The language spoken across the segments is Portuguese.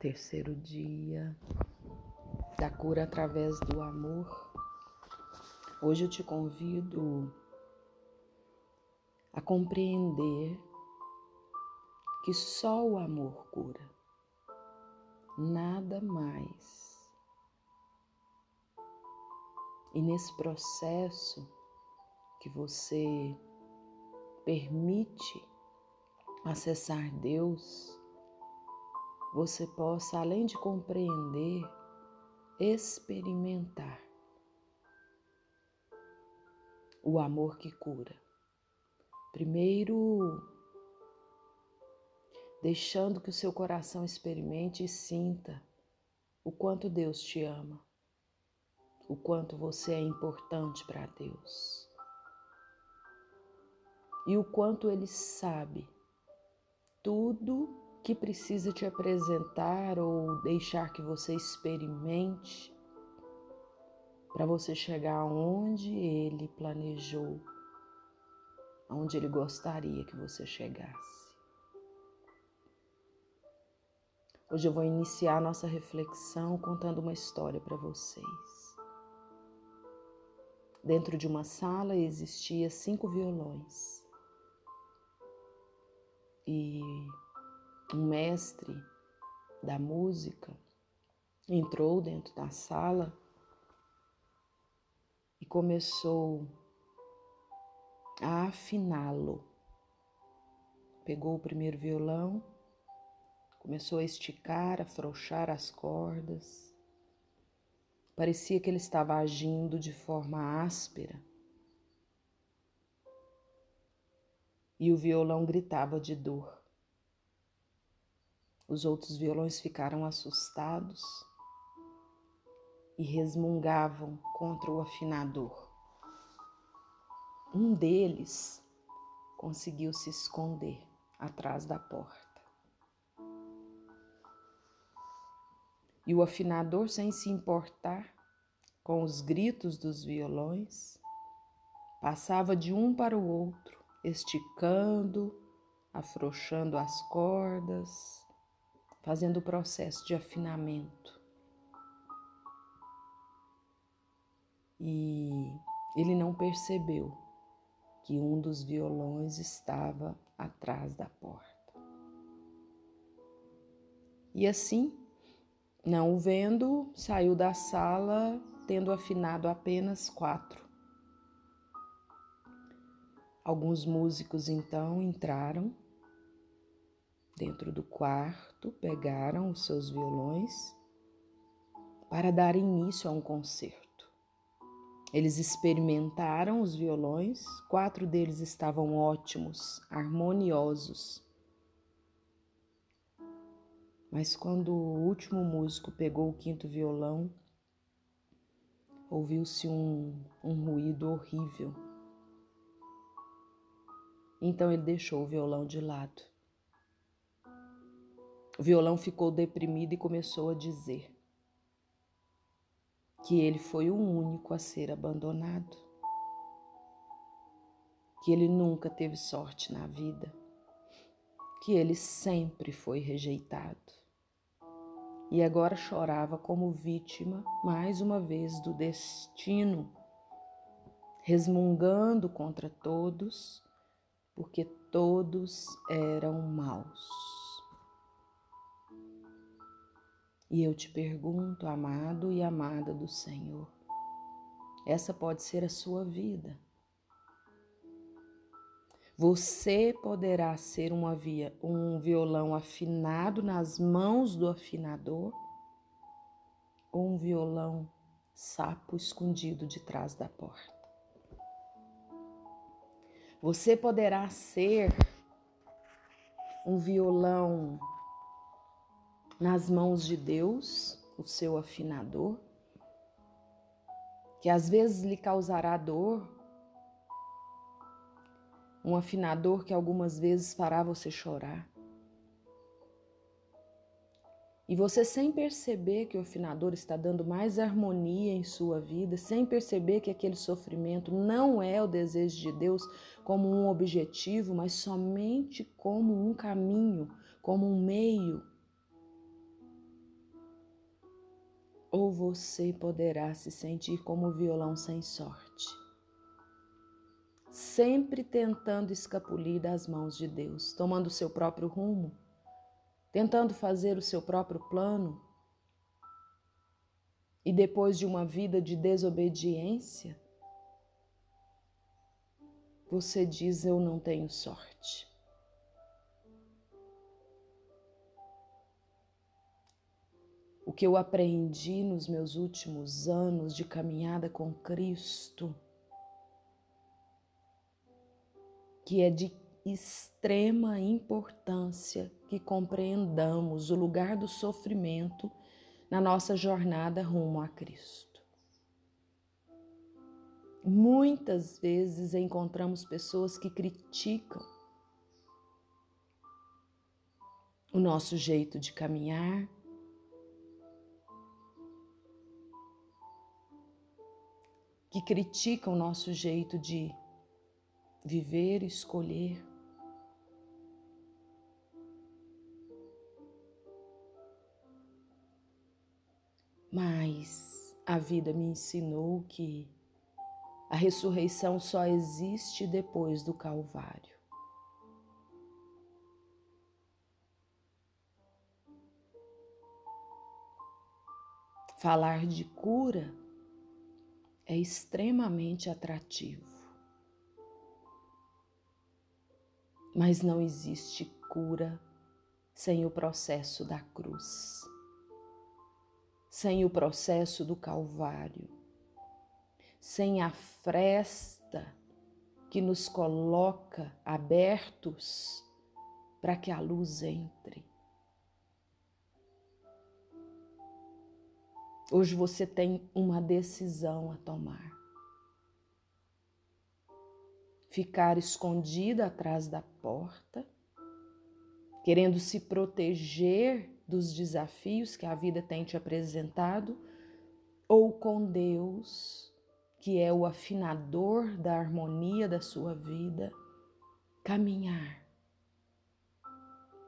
terceiro dia da cura através do amor. Hoje eu te convido a compreender que só o amor cura, nada mais. E nesse processo que você permite acessar Deus, você possa, além de compreender, experimentar o amor que cura. Primeiro, deixando que o seu coração experimente e sinta o quanto Deus te ama, o quanto você é importante para Deus e o quanto Ele sabe tudo que precisa te apresentar ou deixar que você experimente para você chegar onde ele planejou, onde ele gostaria que você chegasse. Hoje eu vou iniciar nossa reflexão contando uma história para vocês. Dentro de uma sala existia cinco violões. E um mestre da música entrou dentro da sala e começou a afiná-lo. Pegou o primeiro violão, começou a esticar, afrouxar as cordas. Parecia que ele estava agindo de forma áspera. E o violão gritava de dor. Os outros violões ficaram assustados e resmungavam contra o afinador. Um deles conseguiu se esconder atrás da porta. E o afinador, sem se importar com os gritos dos violões, passava de um para o outro, esticando, afrouxando as cordas, fazendo o processo de afinamento. E ele não percebeu que um dos violões estava atrás da porta. E assim, não o vendo, saiu da sala tendo afinado apenas quatro. Alguns músicos então entraram dentro do quarto, pegaram os seus violões para dar início a um concerto. Eles experimentaram os violões, quatro deles estavam ótimos, harmoniosos. Mas quando o último músico pegou o quinto violão, ouviu-se um, um ruído horrível. Então ele deixou o violão de lado. O violão ficou deprimido e começou a dizer que ele foi o único a ser abandonado, que ele nunca teve sorte na vida, que ele sempre foi rejeitado. E agora chorava como vítima, mais uma vez, do destino, resmungando contra todos, porque todos eram maus. E eu te pergunto, amado e amada do Senhor, essa pode ser a sua vida. Você poderá ser uma via, um violão afinado nas mãos do afinador ou um violão sapo escondido de trás da porta. Você poderá ser um violão nas mãos de Deus, o seu afinador, que às vezes lhe causará dor, um afinador que algumas vezes fará você chorar. E você, sem perceber que o afinador está dando mais harmonia em sua vida, sem perceber que aquele sofrimento não é o desejo de Deus como um objetivo, mas somente como um caminho, como um meio ou você poderá se sentir como o violão sem sorte, sempre tentando escapulir das mãos de Deus, tomando o seu próprio rumo, tentando fazer o seu próprio plano. E depois de uma vida de desobediência, você diz: Eu não tenho sorte. O que eu aprendi nos meus últimos anos de caminhada com Cristo, que é de extrema importância que compreendamos o lugar do sofrimento na nossa jornada rumo a Cristo. Muitas vezes encontramos pessoas que criticam o nosso jeito de caminhar, que criticam o nosso jeito de viver, escolher. Mas a vida me ensinou que a ressurreição só existe depois do Calvário. Falar de cura é extremamente atrativo. Mas não existe cura sem o processo da cruz, sem o processo do Calvário sem a fresta que nos coloca abertos para que a luz entre. Hoje você tem uma decisão a tomar. Ficar escondida atrás da porta, querendo se proteger dos desafios que a vida tem te apresentado, ou com Deus que é o afinador da harmonia da sua vida, caminhar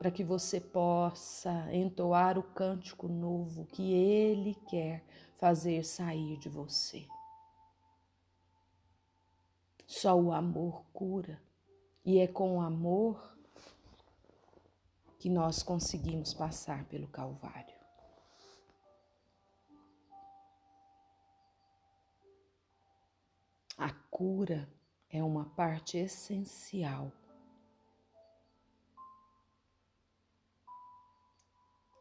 para que você possa entoar o cântico novo que Ele quer fazer sair de você. Só o amor cura, e é com o amor que nós conseguimos passar pelo Calvário. A cura é uma parte essencial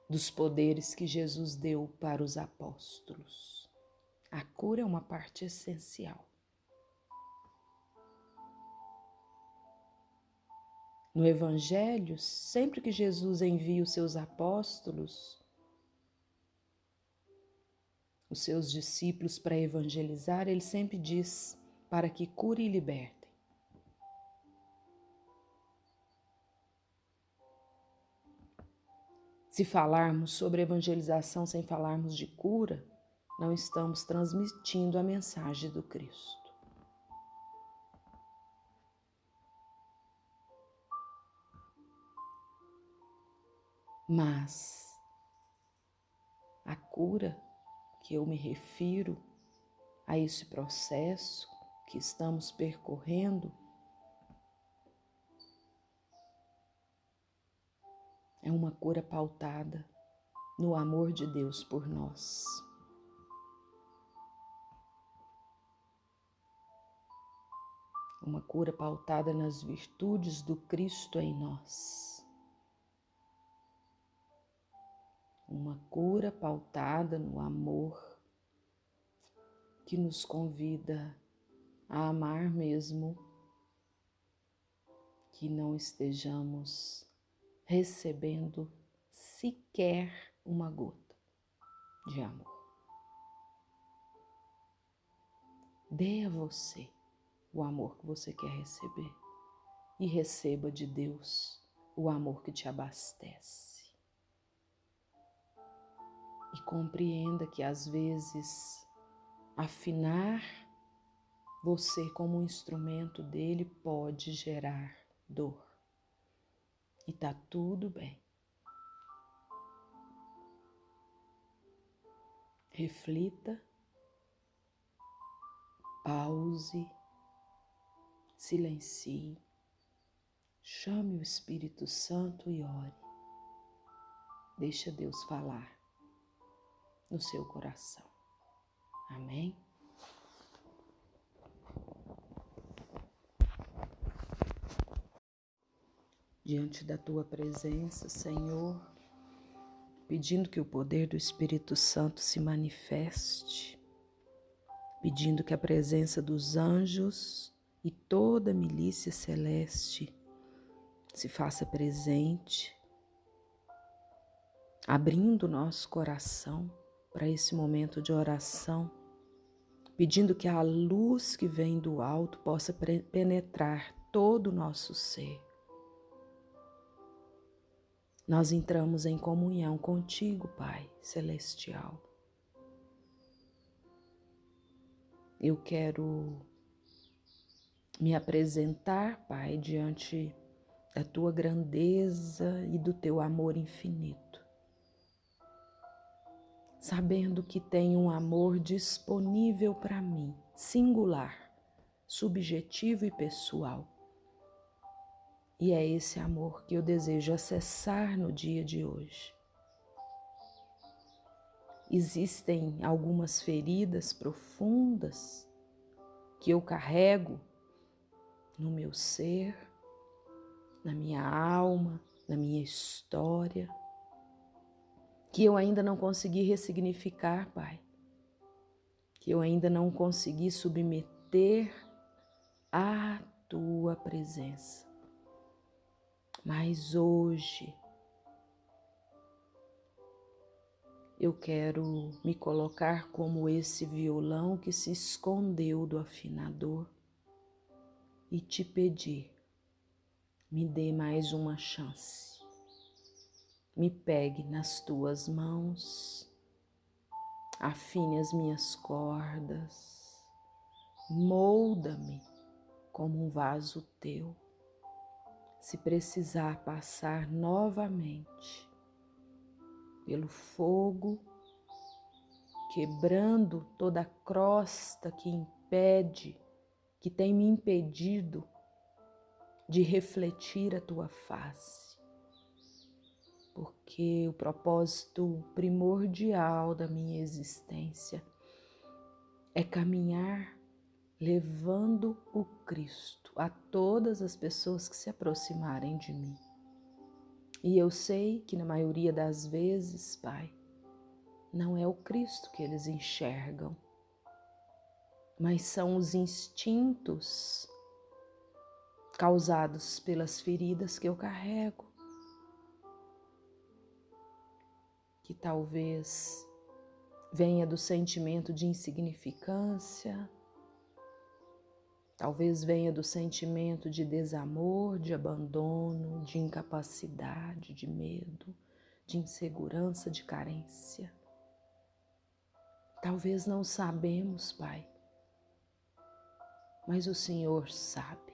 dos poderes que Jesus deu para os apóstolos. A cura é uma parte essencial. No Evangelho, sempre que Jesus envia os seus apóstolos, os seus discípulos para evangelizar, ele sempre diz: para que cure e libertem. Se falarmos sobre evangelização sem falarmos de cura, não estamos transmitindo a mensagem do Cristo. Mas a cura que eu me refiro a esse processo que estamos percorrendo é uma cura pautada no amor de Deus por nós. Uma cura pautada nas virtudes do Cristo em nós. Uma cura pautada no amor que nos convida a amar mesmo que não estejamos recebendo sequer uma gota de amor. Dê a você o amor que você quer receber e receba de Deus o amor que te abastece. E compreenda que às vezes afinar você, como um instrumento dele, pode gerar dor. E tá tudo bem. reflita, pause, silencie, chame o Espírito Santo e ore. Deixa Deus falar no seu coração. Amém? Diante da tua presença, Senhor, pedindo que o poder do Espírito Santo se manifeste, pedindo que a presença dos anjos e toda a milícia celeste se faça presente, abrindo nosso coração para esse momento de oração, pedindo que a luz que vem do alto possa penetrar todo o nosso ser nós entramos em comunhão contigo, Pai Celestial. Eu quero me apresentar, Pai, diante da tua grandeza e do teu amor infinito, sabendo que tem um amor disponível para mim, singular, subjetivo e pessoal e é esse amor que eu desejo acessar no dia de hoje. Existem algumas feridas profundas que eu carrego no meu ser, na minha alma, na minha história, que eu ainda não consegui ressignificar, Pai, que eu ainda não consegui submeter à tua presença. Mas hoje eu quero me colocar como esse violão que se escondeu do afinador e te pedir, me dê mais uma chance. Me pegue nas tuas mãos, afine as minhas cordas, molda-me como um vaso teu se precisar passar novamente pelo fogo, quebrando toda a crosta que impede, que tem me impedido de refletir a tua face. Porque o propósito primordial da minha existência é caminhar levando o Cristo a todas as pessoas que se aproximarem de mim. E eu sei que na maioria das vezes, Pai, não é o Cristo que eles enxergam, mas são os instintos causados pelas feridas que eu carrego, que talvez venha do sentimento de insignificância, Talvez venha do sentimento de desamor, de abandono, de incapacidade, de medo, de insegurança, de carência. Talvez não sabemos, Pai, mas o Senhor sabe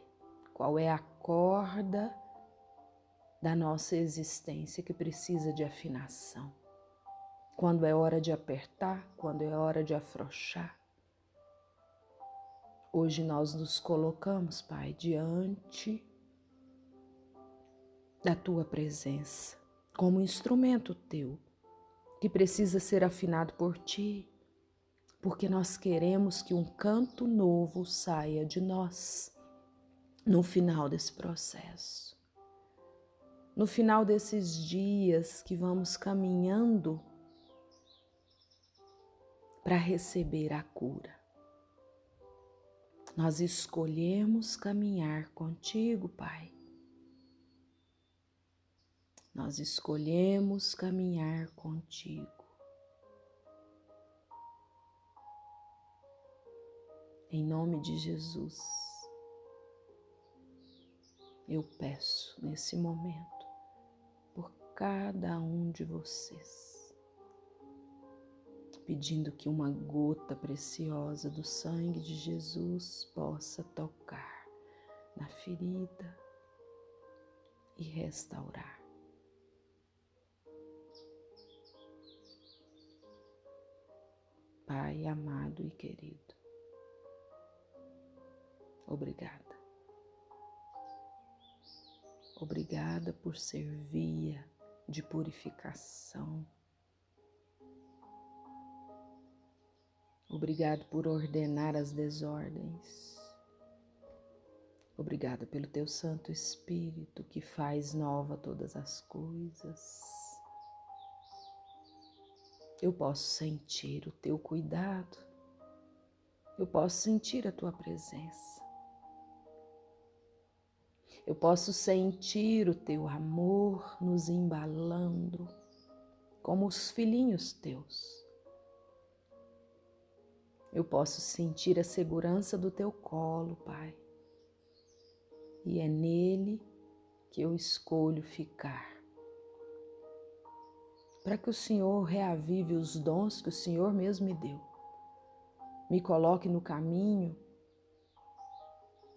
qual é a corda da nossa existência que precisa de afinação. Quando é hora de apertar, quando é hora de afrouxar Hoje nós nos colocamos, Pai, diante da tua presença, como instrumento teu, que precisa ser afinado por ti, porque nós queremos que um canto novo saia de nós no final desse processo. No final desses dias que vamos caminhando para receber a cura nós escolhemos caminhar contigo, Pai. Nós escolhemos caminhar contigo. Em nome de Jesus, eu peço nesse momento por cada um de vocês pedindo que uma gota preciosa do sangue de Jesus possa tocar na ferida e restaurar. Pai amado e querido. Obrigada. Obrigada por ser via de purificação. Obrigado por ordenar as desordens. Obrigada pelo teu Santo Espírito que faz nova todas as coisas. Eu posso sentir o teu cuidado, eu posso sentir a tua presença, eu posso sentir o teu amor nos embalando como os filhinhos teus. Eu posso sentir a segurança do teu colo, Pai, e é nele que eu escolho ficar para que o Senhor reavive os dons que o Senhor mesmo me deu. Me coloque no caminho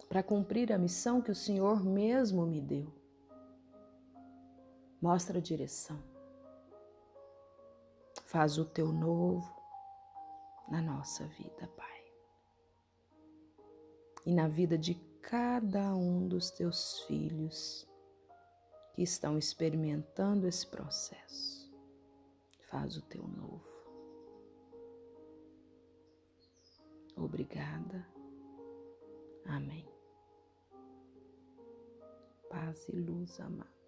para cumprir a missão que o Senhor mesmo me deu. Mostra a direção. Faz o teu novo na nossa vida, Pai. E na vida de cada um dos teus filhos que estão experimentando esse processo faz o teu novo. Obrigada. Amém. Paz e luz, amado.